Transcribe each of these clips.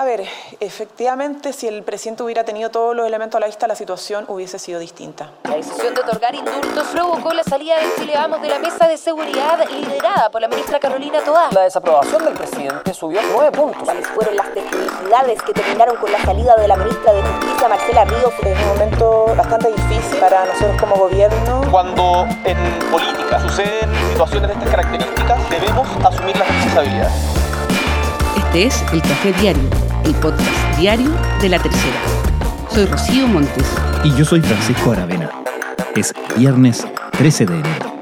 A ver, efectivamente, si el presidente hubiera tenido todos los elementos a la vista, la situación hubiese sido distinta. La decisión de otorgar indultos provocó la salida de Chile Vamos de la mesa de seguridad liderada por la ministra Carolina Toá. La desaprobación del presidente subió nueve puntos. ¿Cuáles fueron las technicidades que terminaron con la salida de la ministra de Justicia, Marcela Ríos? Es un momento bastante difícil para nosotros como gobierno. Cuando en política suceden situaciones de estas características, debemos asumir las responsabilidades. Este es El Café Diario, el podcast diario de la tercera. Soy Rocío Montes. Y yo soy Francisco Aravena. Es viernes 13 de enero.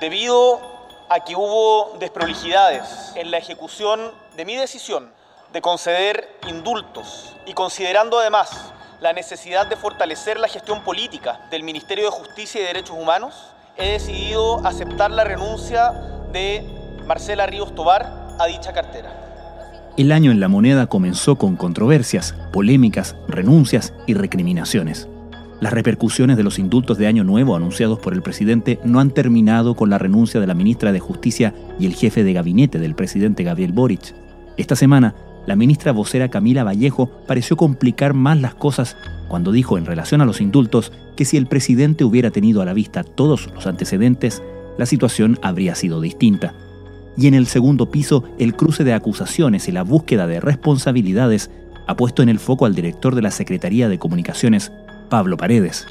Debido a que hubo desprolijidades en la ejecución de mi decisión de conceder indultos y considerando además la necesidad de fortalecer la gestión política del Ministerio de Justicia y Derechos Humanos, he decidido aceptar la renuncia de Marcela Ríos Tobar a dicha cartera. El año en la moneda comenzó con controversias, polémicas, renuncias y recriminaciones. Las repercusiones de los indultos de Año Nuevo anunciados por el presidente no han terminado con la renuncia de la ministra de Justicia y el jefe de gabinete del presidente Gabriel Boric. Esta semana, la ministra vocera Camila Vallejo pareció complicar más las cosas cuando dijo en relación a los indultos que si el presidente hubiera tenido a la vista todos los antecedentes, la situación habría sido distinta. Y en el segundo piso, el cruce de acusaciones y la búsqueda de responsabilidades ha puesto en el foco al director de la Secretaría de Comunicaciones, Pablo Paredes.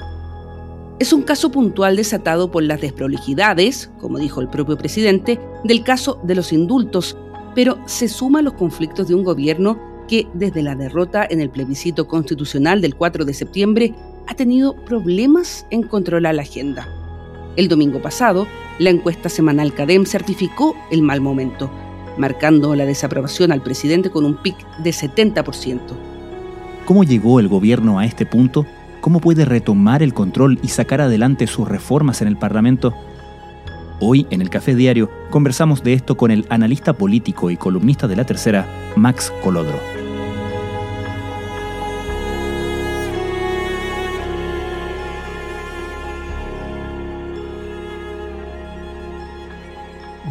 Es un caso puntual desatado por las desprolijidades, como dijo el propio presidente, del caso de los indultos, pero se suma a los conflictos de un gobierno que desde la derrota en el plebiscito constitucional del 4 de septiembre ha tenido problemas en controlar la agenda. El domingo pasado, la encuesta semanal CADEM certificó el mal momento, marcando la desaprobación al presidente con un pic de 70%. ¿Cómo llegó el gobierno a este punto? ¿Cómo puede retomar el control y sacar adelante sus reformas en el Parlamento? Hoy, en el Café Diario, conversamos de esto con el analista político y columnista de la tercera, Max Colodro.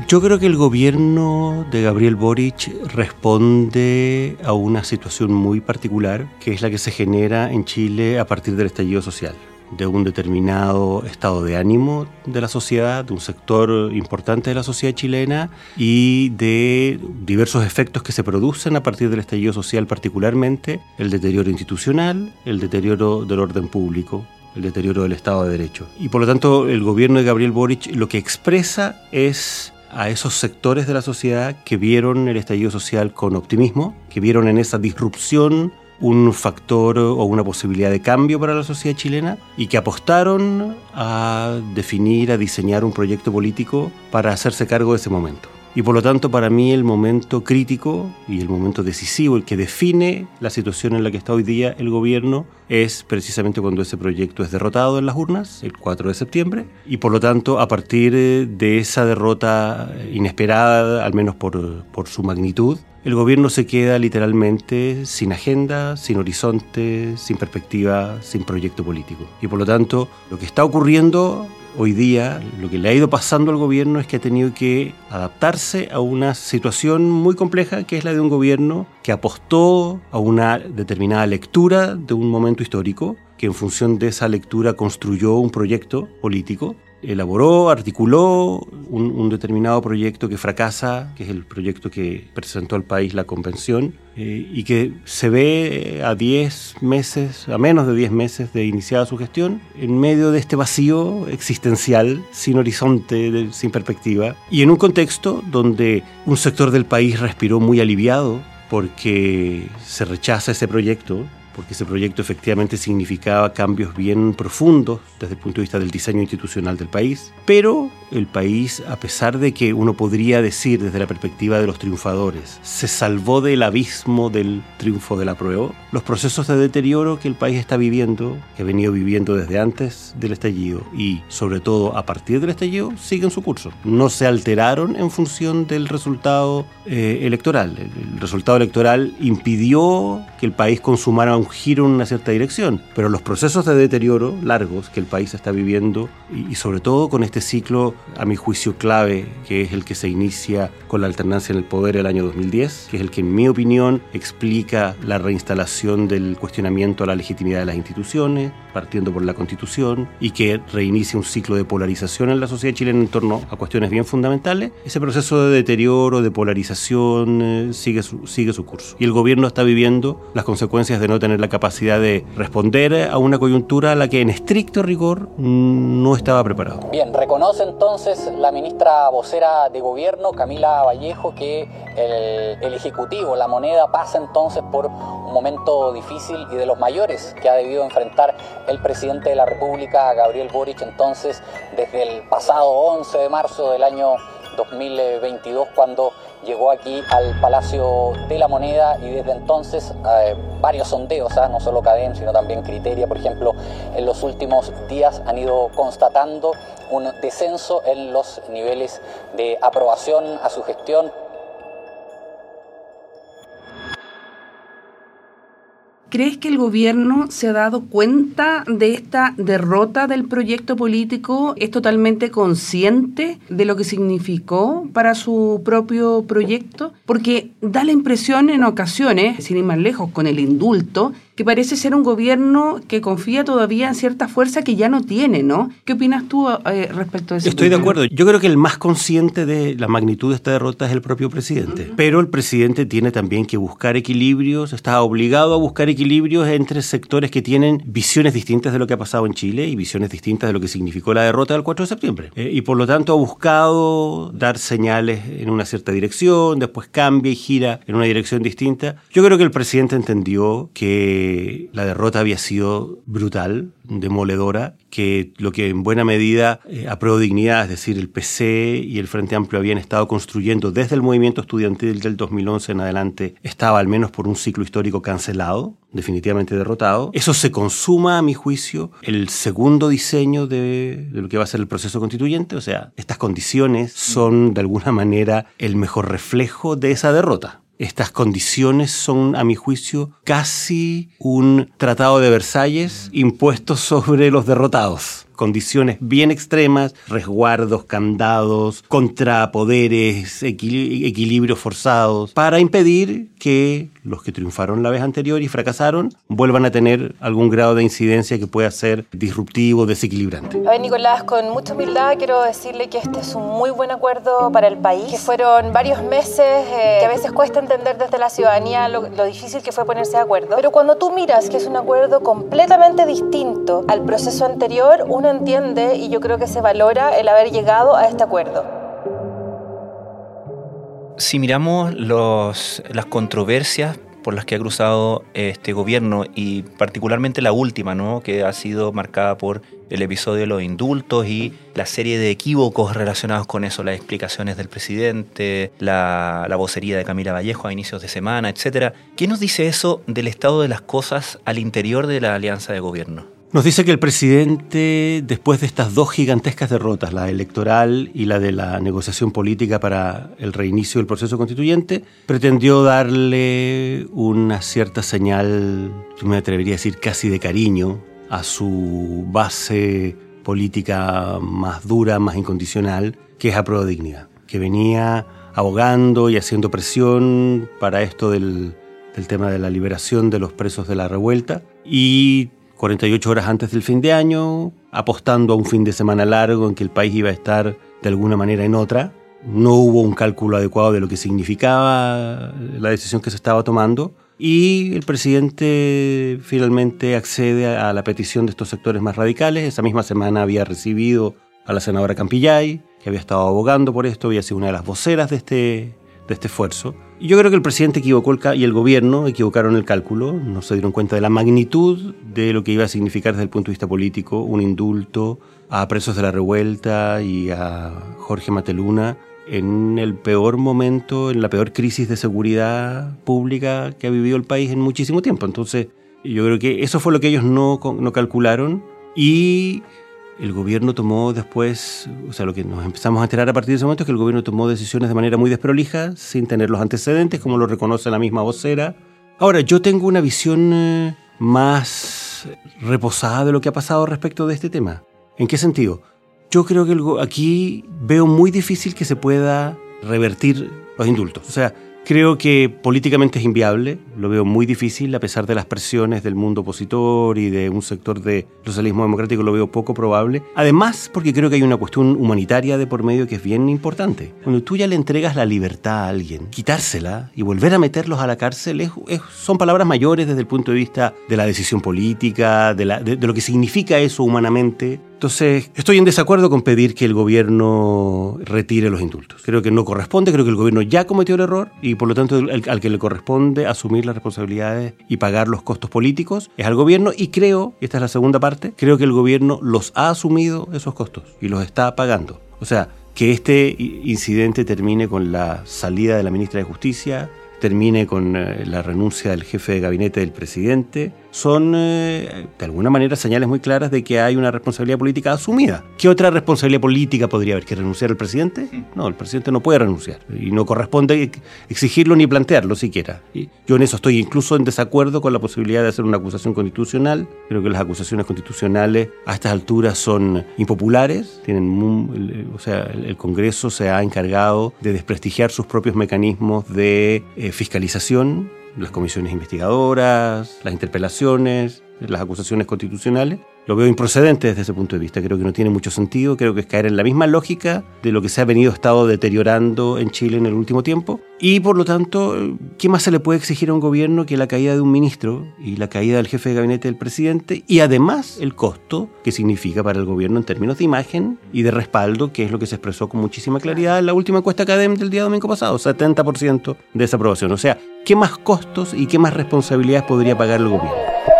Yo creo que el gobierno de Gabriel Boric responde a una situación muy particular, que es la que se genera en Chile a partir del estallido social de un determinado estado de ánimo de la sociedad, de un sector importante de la sociedad chilena y de diversos efectos que se producen a partir del estallido social, particularmente el deterioro institucional, el deterioro del orden público, el deterioro del Estado de Derecho. Y por lo tanto el gobierno de Gabriel Boric lo que expresa es a esos sectores de la sociedad que vieron el estallido social con optimismo, que vieron en esa disrupción un factor o una posibilidad de cambio para la sociedad chilena y que apostaron a definir, a diseñar un proyecto político para hacerse cargo de ese momento. Y por lo tanto, para mí el momento crítico y el momento decisivo, el que define la situación en la que está hoy día el gobierno, es precisamente cuando ese proyecto es derrotado en las urnas, el 4 de septiembre. Y por lo tanto, a partir de esa derrota inesperada, al menos por, por su magnitud, el gobierno se queda literalmente sin agenda, sin horizonte, sin perspectiva, sin proyecto político. Y por lo tanto, lo que está ocurriendo hoy día, lo que le ha ido pasando al gobierno es que ha tenido que adaptarse a una situación muy compleja, que es la de un gobierno que apostó a una determinada lectura de un momento histórico, que en función de esa lectura construyó un proyecto político elaboró, articuló un, determinado proyecto que fracasa, que es el proyecto que presentó al país la convención, eh, y que se ve a 10 meses, a menos de 10 meses de iniciada su gestión, en medio de este vacío existencial, sin horizonte, sin perspectiva, y en un contexto donde un sector del país respiró muy aliviado porque se rechaza ese proyecto porque ese proyecto efectivamente significaba cambios bien profundos desde el punto de vista del diseño institucional del país, pero el país, a pesar de que uno podría decir desde la perspectiva de los triunfadores, se salvó del abismo del triunfo de la prueba, los procesos de deterioro que el país está viviendo, que ha venido viviendo desde antes del estallido y sobre todo a partir del estallido, siguen su curso. No se alteraron en función del resultado eh, electoral. El, el resultado electoral impidió que el país consumara un un giro en una cierta dirección. Pero los procesos de deterioro largos que el país está viviendo y, y sobre todo con este ciclo, a mi juicio, clave, que es el que se inicia con la alternancia en el poder el año 2010, que es el que en mi opinión explica la reinstalación del cuestionamiento a la legitimidad de las instituciones, partiendo por la Constitución, y que reinicia un ciclo de polarización en la sociedad chilena en torno a cuestiones bien fundamentales, ese proceso de deterioro, de polarización, eh, sigue, su, sigue su curso. Y el gobierno está viviendo las consecuencias de no tener la capacidad de responder a una coyuntura a la que en estricto rigor no estaba preparado. Bien, reconoce entonces la ministra vocera de gobierno, Camila Vallejo, que el, el Ejecutivo, la moneda, pasa entonces por un momento difícil y de los mayores que ha debido enfrentar el presidente de la República, Gabriel Boric, entonces desde el pasado 11 de marzo del año 2022 cuando llegó aquí al Palacio de la Moneda y desde entonces eh, varios sondeos, ¿eh? no solo Cadem, sino también Criteria, por ejemplo, en los últimos días han ido constatando un descenso en los niveles de aprobación a su gestión. ¿Crees que el gobierno se ha dado cuenta de esta derrota del proyecto político? ¿Es totalmente consciente de lo que significó para su propio proyecto? Porque da la impresión en ocasiones, sin ir más lejos, con el indulto, que parece ser un gobierno que confía todavía en cierta fuerza que ya no tiene, ¿no? ¿Qué opinas tú eh, respecto a eso? Estoy de acuerdo. Yo creo que el más consciente de la magnitud de esta derrota es el propio presidente. Uh -huh. Pero el presidente tiene también que buscar equilibrios, está obligado a buscar equilibrios entre sectores que tienen visiones distintas de lo que ha pasado en Chile y visiones distintas de lo que significó la derrota del 4 de septiembre. Eh, y por lo tanto ha buscado dar señales en una cierta dirección, después cambia y gira en una dirección distinta. Yo creo que el presidente entendió que la derrota había sido brutal, demoledora, que lo que en buena medida eh, Dignidad, es decir, el PC y el Frente Amplio habían estado construyendo desde el movimiento estudiantil del 2011 en adelante, estaba al menos por un ciclo histórico cancelado, definitivamente derrotado. Eso se consuma, a mi juicio, el segundo diseño de, de lo que va a ser el proceso constituyente, o sea, estas condiciones son de alguna manera el mejor reflejo de esa derrota. Estas condiciones son, a mi juicio, casi un tratado de Versalles impuesto sobre los derrotados condiciones bien extremas, resguardos, candados, contrapoderes, equil equilibrios forzados, para impedir que los que triunfaron la vez anterior y fracasaron vuelvan a tener algún grado de incidencia que pueda ser disruptivo, desequilibrante. A ver, Nicolás, con mucha humildad quiero decirle que este es un muy buen acuerdo para el país, que fueron varios meses eh, que a veces cuesta entender desde la ciudadanía lo, lo difícil que fue ponerse de acuerdo, pero cuando tú miras que es un acuerdo completamente distinto al proceso anterior, uno entiende y yo creo que se valora el haber llegado a este acuerdo. Si miramos los, las controversias por las que ha cruzado este gobierno y particularmente la última, ¿no? que ha sido marcada por el episodio de los indultos y la serie de equívocos relacionados con eso, las explicaciones del presidente, la, la vocería de Camila Vallejo a inicios de semana, etc. ¿Qué nos dice eso del estado de las cosas al interior de la alianza de gobierno? Nos dice que el presidente, después de estas dos gigantescas derrotas, la electoral y la de la negociación política para el reinicio del proceso constituyente, pretendió darle una cierta señal, yo me atrevería a decir casi de cariño, a su base política más dura, más incondicional, que es a Pro Dignidad, que venía abogando y haciendo presión para esto del, del tema de la liberación de los presos de la revuelta y 48 horas antes del fin de año, apostando a un fin de semana largo en que el país iba a estar de alguna manera en otra. No hubo un cálculo adecuado de lo que significaba la decisión que se estaba tomando y el presidente finalmente accede a la petición de estos sectores más radicales. Esa misma semana había recibido a la senadora Campillay, que había estado abogando por esto, había sido una de las voceras de este, de este esfuerzo. Yo creo que el presidente equivocó el y el gobierno equivocaron el cálculo, no se dieron cuenta de la magnitud de lo que iba a significar desde el punto de vista político un indulto a presos de la revuelta y a Jorge Mateluna en el peor momento, en la peor crisis de seguridad pública que ha vivido el país en muchísimo tiempo. Entonces, yo creo que eso fue lo que ellos no, no calcularon y el gobierno tomó después, o sea, lo que nos empezamos a enterar a partir de ese momento es que el gobierno tomó decisiones de manera muy desprolija, sin tener los antecedentes, como lo reconoce la misma vocera. Ahora, yo tengo una visión eh, más reposada de lo que ha pasado respecto de este tema. ¿En qué sentido? Yo creo que aquí veo muy difícil que se pueda revertir los indultos. O sea, Creo que políticamente es inviable, lo veo muy difícil a pesar de las presiones del mundo opositor y de un sector de socialismo democrático, lo veo poco probable. Además, porque creo que hay una cuestión humanitaria de por medio que es bien importante. Cuando tú ya le entregas la libertad a alguien, quitársela y volver a meterlos a la cárcel son palabras mayores desde el punto de vista de la decisión política, de lo que significa eso humanamente entonces, estoy en desacuerdo con pedir que el gobierno retire los indultos. Creo que no corresponde, creo que el gobierno ya cometió el error y por lo tanto al, que le corresponde asumir las responsabilidades y pagar los costos políticos es al gobierno y creo, y esta es la segunda parte, creo que el gobierno los ha asumido esos costos y los está pagando. O sea, que este incidente termine con la salida de la ministra de Justicia, termine con eh, la renuncia del jefe de gabinete del presidente, son eh, de alguna manera señales muy claras de que hay una responsabilidad política asumida. ¿Qué otra responsabilidad política podría haber? ¿Que renunciar al presidente? No, el presidente no puede renunciar y no corresponde exigirlo ni plantearlo siquiera. Yo en eso estoy incluso en desacuerdo con la posibilidad de hacer una acusación constitucional. Creo que las acusaciones constitucionales a estas alturas son impopulares. Tienen, o sea, el Congreso se ha encargado de desprestigiar sus propios mecanismos de eh, fiscalización las comisiones investigadoras, las interpelaciones, las acusaciones constitucionales, lo veo improcedente desde ese punto de vista. Creo que no tiene mucho sentido, creo que es caer en la misma lógica de lo que se ha venido estado deteriorando en Chile en el último tiempo. Y por lo tanto, ¿qué más se le puede exigir a un gobierno que la caída de un ministro y la caída del jefe de gabinete del presidente? Y además el costo que significa para el gobierno en términos de imagen y de respaldo, que es lo que se expresó con muchísima claridad en la última encuesta académica del día domingo pasado, 70% de esa aprobación. O sea, ¿qué más costos y qué más responsabilidades podría pagar el gobierno?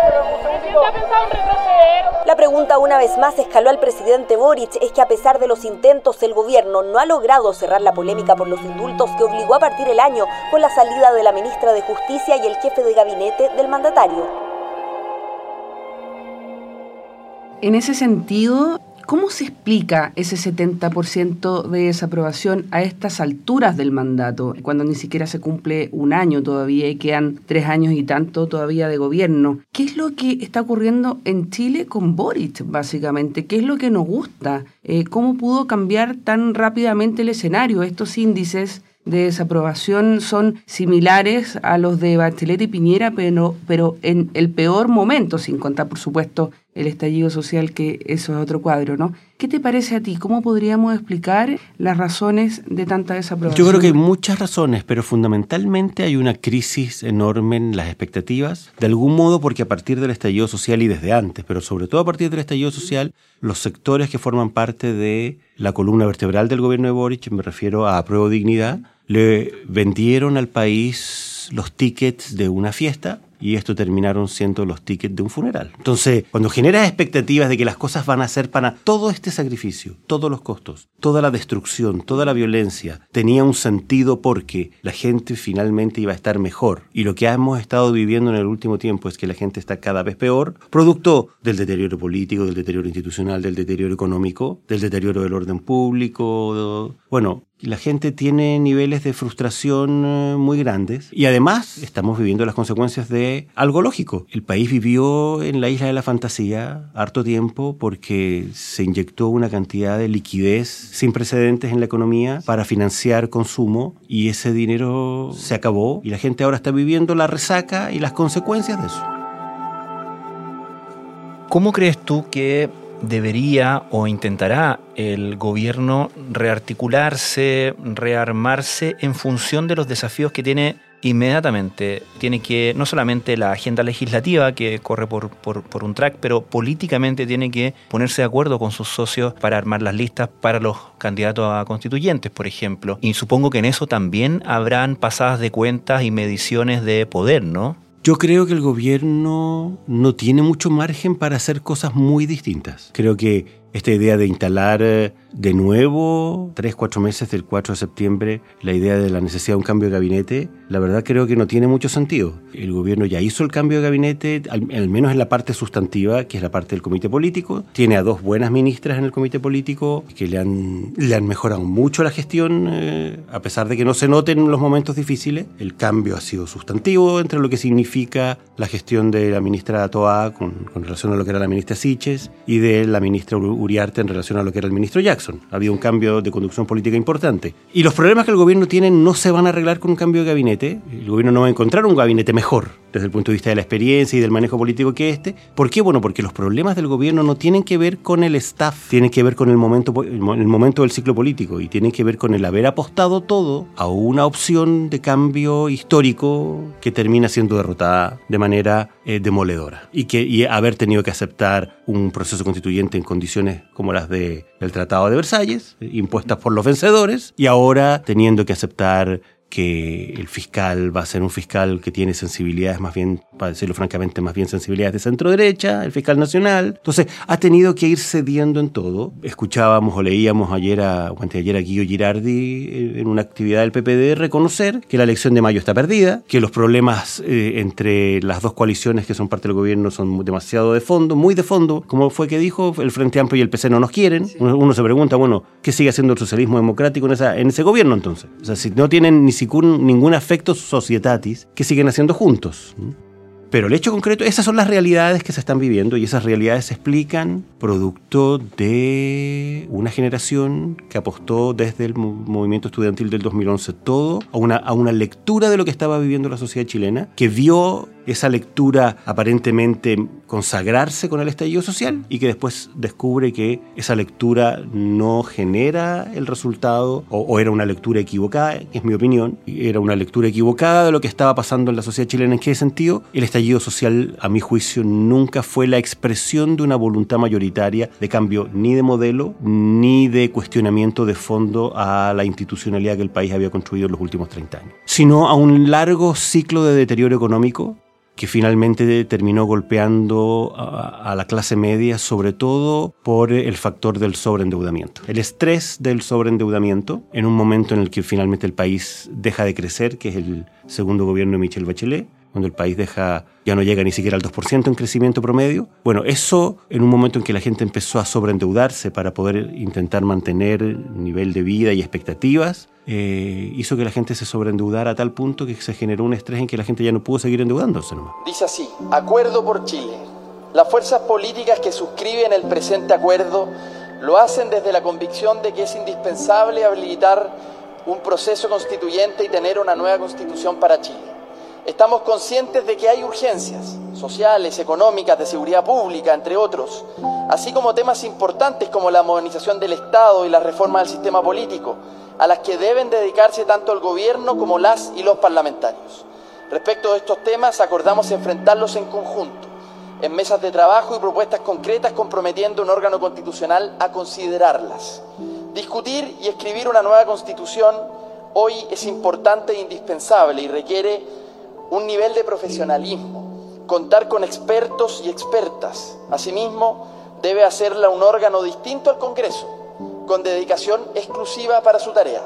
Pregunta una vez más escaló al presidente Boric es que a pesar de los intentos el gobierno no ha logrado cerrar la polémica por los indultos que obligó a partir el año con la salida de la ministra de Justicia y el jefe de gabinete del mandatario. En ese sentido, ¿Cómo se explica ese 70% de desaprobación a estas alturas del mandato, cuando ni siquiera se cumple un año todavía y quedan tres años y tanto todavía de gobierno? ¿Qué es lo que está ocurriendo en Chile con Boric, básicamente? ¿Qué es lo que nos gusta? Eh, ¿Cómo pudo cambiar tan rápidamente el escenario? Estos índices de desaprobación son similares a los de Bachelet y Piñera, pero, pero en el peor momento, sin contar, por supuesto, el estallido social, que eso es otro cuadro, ¿no? ¿Qué te parece a ti? ¿Cómo podríamos explicar las razones de tanta desaprobación? Yo creo que hay muchas razones, pero fundamentalmente hay una crisis enorme en las expectativas, de algún modo porque a partir del estallido social y desde antes, pero sobre todo a partir del estallido social, los sectores que forman parte de la columna vertebral del gobierno de Boric, me refiero a Apruebo Dignidad, le vendieron al país los tickets de una fiesta y esto terminaron siendo los tickets de un funeral. Entonces, cuando generas expectativas de que las cosas van a ser para todo este sacrificio, todos los costos, toda la destrucción, toda la violencia, tenía un sentido porque la gente finalmente iba a estar mejor. Y lo que hemos estado viviendo en el último tiempo es que la gente está cada vez peor, producto del deterioro político, del deterioro institucional, del deterioro económico, del deterioro del orden público. Bueno, la gente tiene niveles de frustración eh, muy grandes y además estamos viviendo las consecuencias de algo lógico. El país vivió en la isla de la fantasía harto tiempo porque se inyectó una cantidad de liquidez sin precedentes en la economía para financiar consumo y ese dinero se acabó y la gente ahora está viviendo la resaca y las consecuencias de eso. ¿Cómo crees tú que debería o intentará el gobierno rearticularse, rearmarse en función de los desafíos que tiene inmediatamente. Tiene que, no solamente la agenda legislativa que corre por, por, un track, pero políticamente tiene que ponerse de acuerdo con sus socios para armar las listas para los candidatos a constituyentes, por ejemplo. Y supongo que en eso también habrán pasadas de cuentas y mediciones de poder, ¿no? Yo creo que el gobierno no tiene mucho margen para hacer cosas muy distintas. Creo que esta idea de instalar eh, de nuevo, tres, cuatro meses del 4 de septiembre, la idea de la necesidad de un cambio de gabinete, la verdad creo que no tiene mucho sentido. El gobierno ya hizo el cambio de gabinete, al, menos en la parte sustantiva, que es la parte del comité político. Tiene a dos buenas ministras en el comité político que le han, le han mejorado mucho la gestión, eh, a pesar de que no se noten los momentos difíciles. El cambio ha sido sustantivo entre lo que significa la gestión de la ministra Toa con, con relación a lo que era la ministra Siches y de la ministra Uriarte en relación a lo que era el ministro Jackson. Ha habido un cambio de conducción política importante. Y los problemas que el gobierno tiene no se van a arreglar con un cambio de gabinete. El gobierno no va a encontrar un gabinete mejor desde el punto de vista de la experiencia y del manejo político que este. ¿Por qué? Bueno, porque los problemas del gobierno no tienen que ver con el staff, tienen que ver con el momento, el momento del ciclo político y tienen que ver con el haber apostado todo a una opción de cambio histórico que termina siendo derrotada de manera eh, demoledora y que y haber tenido que aceptar un proceso constituyente en condiciones como las de, del Tratado de Versalles, eh, impuestas por los vencedores, y ahora teniendo que aceptar que el fiscal va a ser un fiscal que tiene sensibilidades más bien, para decirlo francamente, más bien sensibilidades de centro derecha, el fiscal nacional. Entonces, ha tenido que ir cediendo en todo. Escuchábamos o leíamos ayer a, o ayer a Guido Girardi eh, en una actividad del PPD reconocer que la elección de mayo está perdida, que los problemas eh, entre las dos coaliciones que son parte del gobierno son demasiado de fondo, muy de fondo, como fue que dijo, el Frente Amplio y el PC no nos quieren. Uno, se pregunta, bueno, ¿qué sigue haciendo el socialismo democrático en, esa, en ese gobierno entonces? O sea, si no tienen ni ningún afecto societatis que siguen haciendo juntos. Pero el hecho concreto, esas son las realidades que se están viviendo y esas realidades se explican producto de una generación que apostó desde el movimiento estudiantil del 2011 todo a una, a una lectura de lo que estaba viviendo la sociedad chilena, que vio esa lectura aparentemente consagrarse con el estallido social y que después descubre que esa lectura no genera el resultado o, era una lectura equivocada, que es mi opinión, era una lectura equivocada de lo que estaba pasando en la sociedad chilena. ¿En qué sentido? El estallido social, a mi juicio, nunca fue la expresión de una voluntad mayoritaria de cambio ni de modelo ni de cuestionamiento de fondo a la institucionalidad que el país había construido en los últimos 30 años, sino a un largo ciclo de deterioro económico que finalmente terminó golpeando a, la clase media, sobre todo por el factor del sobreendeudamiento. El estrés del sobreendeudamiento, en un momento en el que finalmente el país deja de crecer, que es el segundo gobierno de Michel Bachelet, cuando el país deja, ya no llega ni siquiera al 2% en crecimiento promedio. Bueno, eso en un momento en que la gente empezó a sobreendeudarse para poder intentar mantener nivel de vida y expectativas, eh, hizo que la gente se sobreendeudara a tal punto que se generó un estrés en que la gente ya no pudo seguir endeudándose. Dice así, Acuerdo por Chile. Las fuerzas políticas que suscriben el presente acuerdo lo hacen desde la convicción de que es indispensable habilitar un proceso constituyente y tener una nueva constitución para Chile. Estamos conscientes de que hay urgencias sociales, económicas, de seguridad pública, entre otros, así como temas importantes como la modernización del Estado y la reforma del sistema político, a las que deben dedicarse tanto el gobierno como las y los parlamentarios. Respecto de estos temas, acordamos enfrentarlos en conjunto, en mesas de trabajo y propuestas concretas comprometiendo un órgano constitucional a considerarlas. Discutir y escribir una nueva constitución hoy es importante e indispensable y requiere un nivel de profesionalismo, contar con expertos y expertas. Asimismo, debe hacerla un órgano distinto al Congreso, con dedicación exclusiva para su tarea.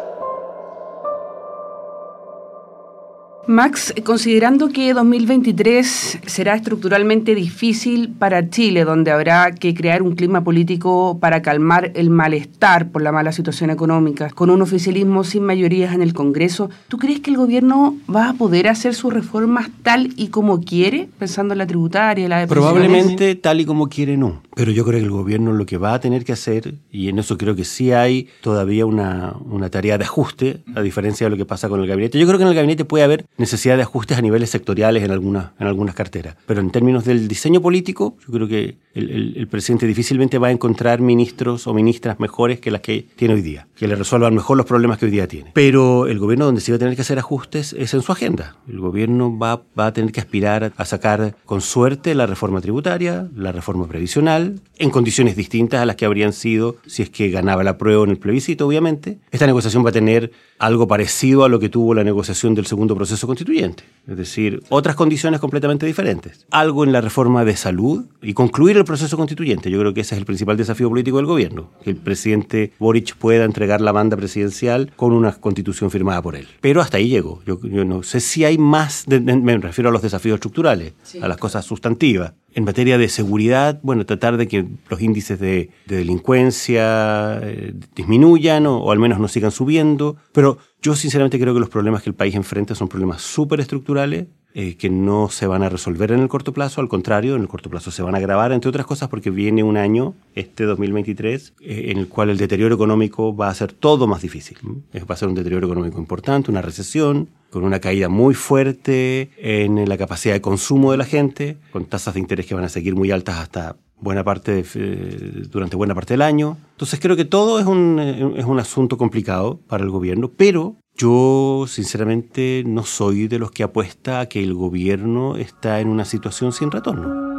Max, considerando que 2023 será estructuralmente difícil para Chile, donde habrá que crear un clima político para calmar el malestar por la mala situación económica, con un oficialismo sin mayorías en el Congreso, ¿tú crees que el gobierno va a poder hacer sus reformas tal y como quiere, pensando en la tributaria, la de Probablemente tal y como quiere no. Pero yo creo que el gobierno lo que va a tener que hacer, y en eso creo que sí hay todavía una, una tarea de ajuste, a diferencia de lo que pasa con el gabinete. Yo creo que en el gabinete puede haber necesidad de ajustes a niveles sectoriales en algunas, en algunas carteras. Pero en términos del diseño político, yo creo que el, el, presidente difícilmente va a encontrar ministros o ministras mejores que las que tiene hoy día, que le resuelvan mejor los problemas que hoy día tiene. Pero el gobierno donde sí va a tener que hacer ajustes es en su agenda. El gobierno va, va a tener que aspirar a sacar con suerte la reforma tributaria, la reforma previsional, en condiciones distintas a las que habrían sido si es que ganaba la prueba en el plebiscito, obviamente. Esta negociación va a tener algo parecido a lo que tuvo la negociación del segundo proceso proceso constituyente. Es decir, otras condiciones completamente diferentes. Algo en la reforma de salud y concluir el proceso constituyente. Yo creo que ese es el principal desafío político del gobierno. Que el presidente Boric pueda entregar la banda presidencial con una constitución firmada por él. Pero hasta ahí llego. Yo, no sé si hay más, me refiero a los desafíos estructurales, a las cosas sustantivas. En materia de seguridad, bueno, tratar de que los índices de, delincuencia eh, disminuyan o, o al menos no sigan subiendo. Pero yo sinceramente creo que los problemas que el país enfrenta son problemas súper estructurales eh, que no se van a resolver en el corto plazo, al contrario, en el corto plazo se van a agravar, entre otras cosas porque viene un año, este 2023, eh, en el cual el deterioro económico va a ser todo más difícil. Va a ser un deterioro económico importante, una recesión, con una caída muy fuerte en la capacidad de consumo de la gente, con tasas de interés que van a seguir muy altas hasta buena parte eh, durante buena parte del año. Entonces creo que todo es un, eh, es un asunto complicado para el gobierno, pero yo sinceramente no soy de los que apuesta a que el gobierno está en una situación sin retorno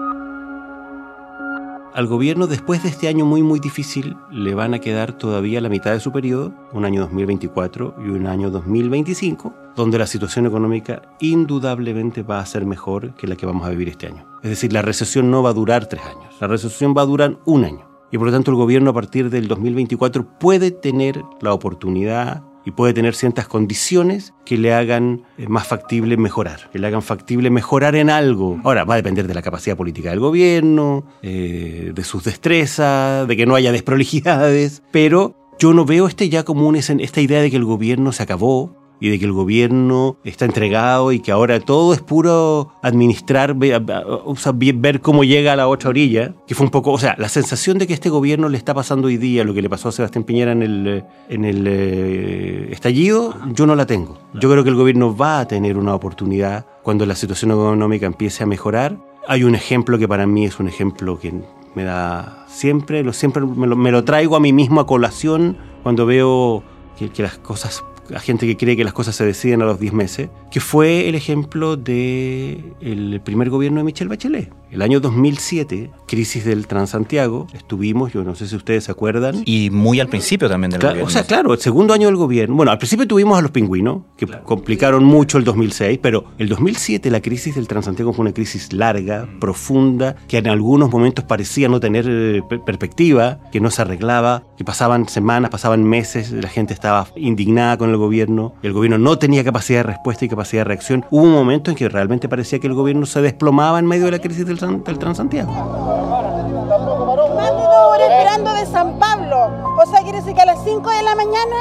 al gobierno después de este año muy muy difícil le van a quedar todavía la mitad de su periodo, un año 2024 y un año 2025, donde la situación económica indudablemente va a ser mejor que la que vamos a vivir este año. Es decir, la recesión no va a durar tres años, la recesión va a durar un año. Y por lo tanto el gobierno a partir del 2024 puede tener la oportunidad y puede tener ciertas condiciones que le hagan eh, más factible mejorar, que le hagan factible mejorar en algo. Ahora, va a depender de la capacidad política del gobierno, eh, de sus destrezas, de que no haya desprolijidades, pero yo no veo este ya como esta idea de que el gobierno se acabó, y de que el gobierno está entregado y que ahora todo es puro administrar, ver cómo llega a la otra orilla, que fue un poco, o sea, la sensación de que este gobierno le está pasando hoy día lo que le pasó a Sebastián Piñera en el, en el eh, estallido, yo no la tengo. Yo creo que el gobierno va a tener una oportunidad cuando la situación económica empiece a mejorar. Hay un ejemplo que para mí es un ejemplo que me da siempre, lo, siempre me lo, traigo a mí mismo a colación cuando veo que, que las cosas la gente que cree que las cosas se deciden a los 10 meses, que fue el ejemplo del el primer gobierno de Michelle Bachelet. El año 2007, crisis del Transantiago, estuvimos, yo no sé si ustedes se acuerdan. Y muy al principio también del gobierno. O sea, claro, el segundo año del gobierno. Bueno, al principio tuvimos a los pingüinos, que complicaron mucho el 2006, pero el 2007 la crisis del Transantiago fue una crisis larga, profunda, que en algunos momentos parecía no tener eh, perspectiva, que no se arreglaba, que pasaban semanas, pasaban meses, la gente estaba indignada con el gobierno, el gobierno no tenía capacidad de respuesta y capacidad de reacción. Hubo un momento en que realmente parecía que el gobierno se desplomaba en medio de la crisis del del Transantiago. Más de dos horas esperando de San Pablo. O sea, quiere decir que a las 5 de la mañana.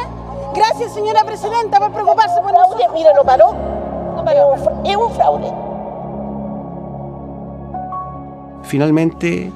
Gracias, señora presidenta, por preocuparse por nosotros. Mira, no paró. No paró. Es un fraude. Finalmente,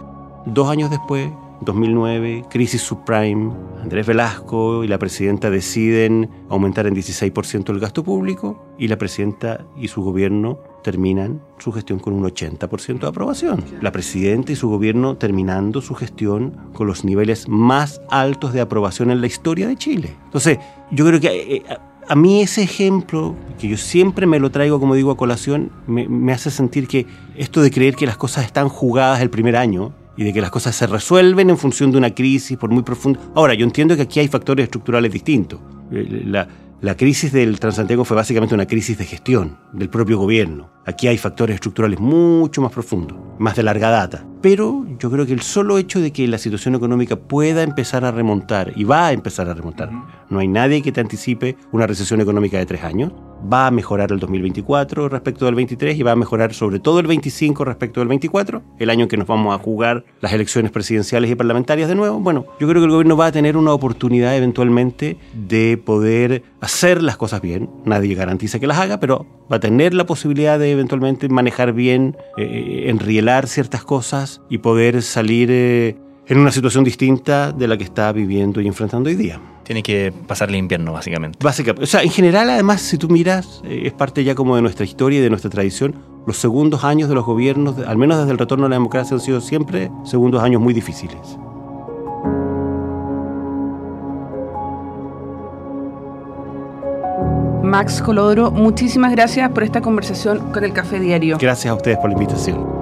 dos años después, 2009, crisis subprime, Andrés Velasco y la presidenta deciden aumentar en 16% el gasto público y la presidenta y su gobierno terminan su gestión con un 80% de aprobación. La presidenta y su gobierno terminando su gestión con los niveles más altos de aprobación en la historia de Chile. Entonces, yo creo que... Eh, a mí ese ejemplo, que yo siempre me lo traigo, como digo, a colación, me, me, hace sentir que esto de creer que las cosas están jugadas el primer año y de que las cosas se resuelven en función de una crisis por muy profunda. Ahora, yo entiendo que aquí hay factores estructurales distintos. Eh, la, la crisis del Transantiago fue básicamente una crisis de gestión del propio gobierno. Aquí hay factores estructurales mucho más profundos, más de larga data. Pero yo creo que el solo hecho de que la situación económica pueda empezar a remontar, y va a empezar a remontar, no hay nadie que te anticipe una recesión económica de tres años, va a mejorar el 2024 respecto del 23 y va a mejorar sobre todo el 25 respecto del 24, el año en que nos vamos a jugar las elecciones presidenciales y parlamentarias de nuevo. Bueno, yo creo que el gobierno va a tener una oportunidad eventualmente de poder hacer las cosas bien. Nadie garantiza que las haga, pero va a tener la posibilidad de eventualmente manejar bien, eh, eh, enrielar ciertas cosas y poder salir eh, en una situación distinta de la que está viviendo y enfrentando hoy día. Tiene que pasar el invierno, básicamente. Básicamente. O sea, en general, además, si tú miras, es parte ya como de nuestra historia y de nuestra tradición. Los segundos años de los gobiernos, al menos desde el retorno a la democracia, han sido siempre segundos años muy difíciles. Max Colodro, muchísimas gracias por esta conversación con el Café Diario. Gracias a ustedes por la invitación.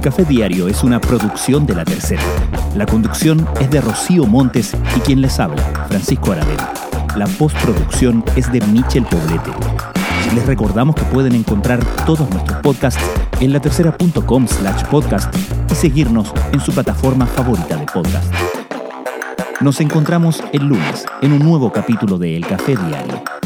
Café Diario es una producción de La Tercera. La conducción es de Rocío Montes y quien les habla, Francisco Aravena. La postproducción es de Michel Poblete. Les recordamos que pueden encontrar todos nuestros podcasts en latercera.com slash podcast y seguirnos en su plataforma favorita de podcast. Nos encontramos el lunes en un nuevo capítulo de El Café Diario.